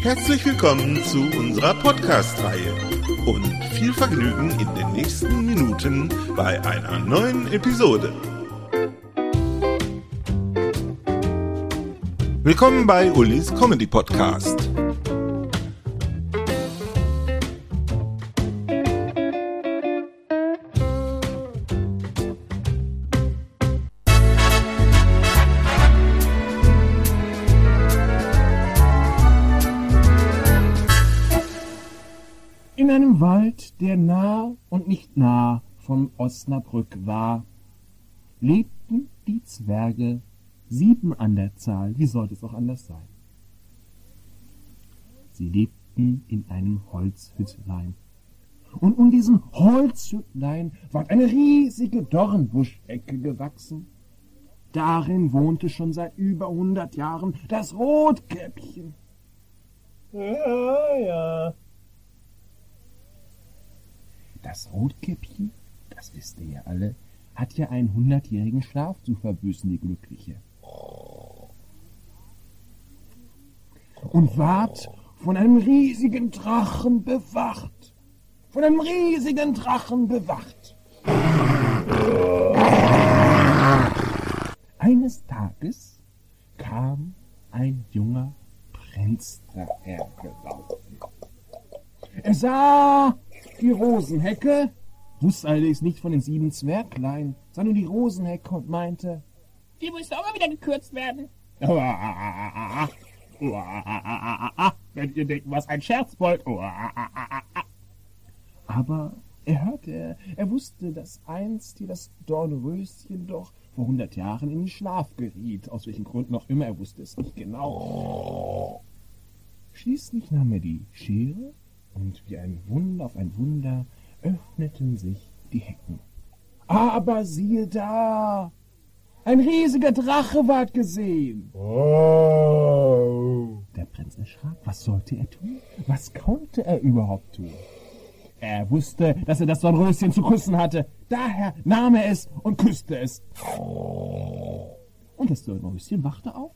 Herzlich willkommen zu unserer Podcast-Reihe und viel Vergnügen in den nächsten Minuten bei einer neuen Episode. Willkommen bei Ulis Comedy Podcast. In einem Wald, der nah und nicht nah von Osnabrück war, lebten die Zwerge, sieben an der Zahl, wie sollte es auch anders sein? Sie lebten in einem Holzhüttlein. Und um diesen Holzhüttlein war eine riesige Dornbuschecke gewachsen. Darin wohnte schon seit über hundert Jahren das Rotkäppchen. Ja, ja, das Rotkäppchen, das wisst ihr ja alle, hat ja einen hundertjährigen Schlaf zu verbüßen, die Glückliche. Und ward von einem riesigen Drachen bewacht. Von einem riesigen Drachen bewacht. Eines Tages kam ein junger Prinz dahergelaufen. Er sah die Rosenhecke, wusste allerdings nicht von den sieben Zwerglein, sah nur die Rosenhecke und meinte, Die muss auch mal wieder gekürzt werden. wenn ihr denkt, was ein Scherz wollt. Aber er hörte, er wusste, dass einst hier das Dornröschen doch vor hundert Jahren in den Schlaf geriet. Aus welchen Gründen auch immer, er wusste es nicht genau. Schließlich nahm er die Schere und wie ein Wunder auf ein Wunder öffneten sich die Hecken. Aber siehe da! Ein riesiger Drache ward gesehen. Der Prinz erschrak. Was sollte er tun? Was konnte er überhaupt tun? Er wusste, dass er das Dornröschen zu küssen hatte. Daher nahm er es und küsste es. Und das Dornröschen wachte auf.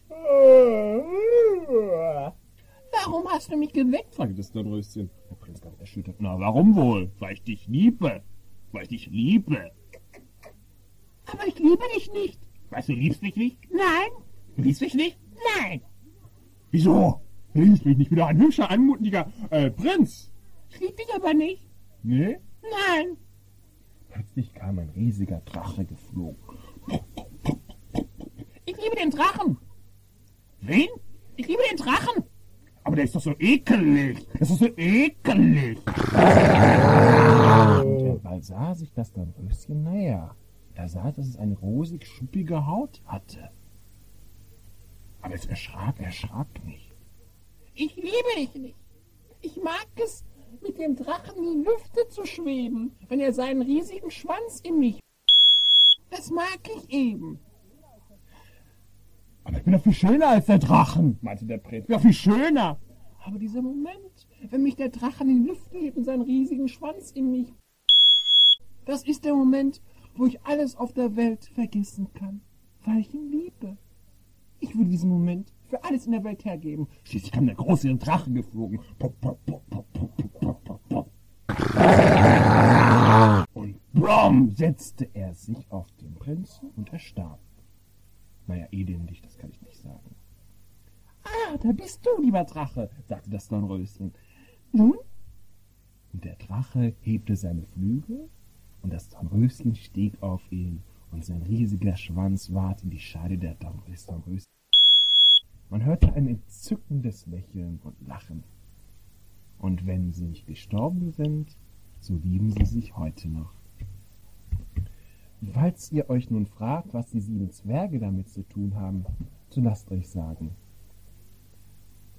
Warum hast du mich geweckt? fragte das Dornröschen. Der Prinz ganz erschüttert. Na, warum wohl? Weil ich dich liebe. Weil ich dich liebe. Aber ich liebe dich nicht. Weißt du, liebst mich nicht? Nein, Du liebst mich nicht? nein. Wieso? Du liebst mich nicht wieder ein hübscher, anmutiger äh, Prinz. Ich liebe dich aber nicht. Nee? Nein. Plötzlich kam ein riesiger Drache geflogen. Ich liebe den Drachen. Wen? Ich liebe den Drachen. Aber der ist doch so ekelig. Das ist so ekelig. Und er sah sich das Dornröschen näher. Er sah, dass es eine rosig schuppige Haut hatte. Aber es erschrak, er erschrak nicht. Ich liebe dich nicht. Ich mag es, mit dem Drachen in die Lüfte zu schweben, wenn er seinen riesigen Schwanz in mich. Das mag ich eben. Ich bin doch viel schöner als der Drachen, meinte der Prinz. Ich bin doch viel schöner. Aber dieser Moment, wenn mich der Drachen in die Lüfte hebt und seinen riesigen Schwanz in mich. Das ist der Moment, wo ich alles auf der Welt vergessen kann, weil ich ihn liebe. Ich würde diesen Moment für alles in der Welt hergeben. Schließlich kam der große Drache geflogen. Pop, pop, pop, pop, pop, pop, pop, pop. Und brumm setzte er sich auf den Prinzen und er starb. Naja, elendig, das kann ich nicht sagen. Ah, da bist du, lieber Drache. sagte das Dornröschen. Nun, Und der Drache hebte seine Flügel und das Dornröschen stieg auf ihn und sein riesiger Schwanz ward in die Scheide der Dornröschen. Man hörte ein entzückendes Lächeln und Lachen. Und wenn sie nicht gestorben sind, so lieben sie sich heute noch. Falls ihr euch nun fragt, was die sieben Zwerge damit zu tun haben, so lasst euch sagen.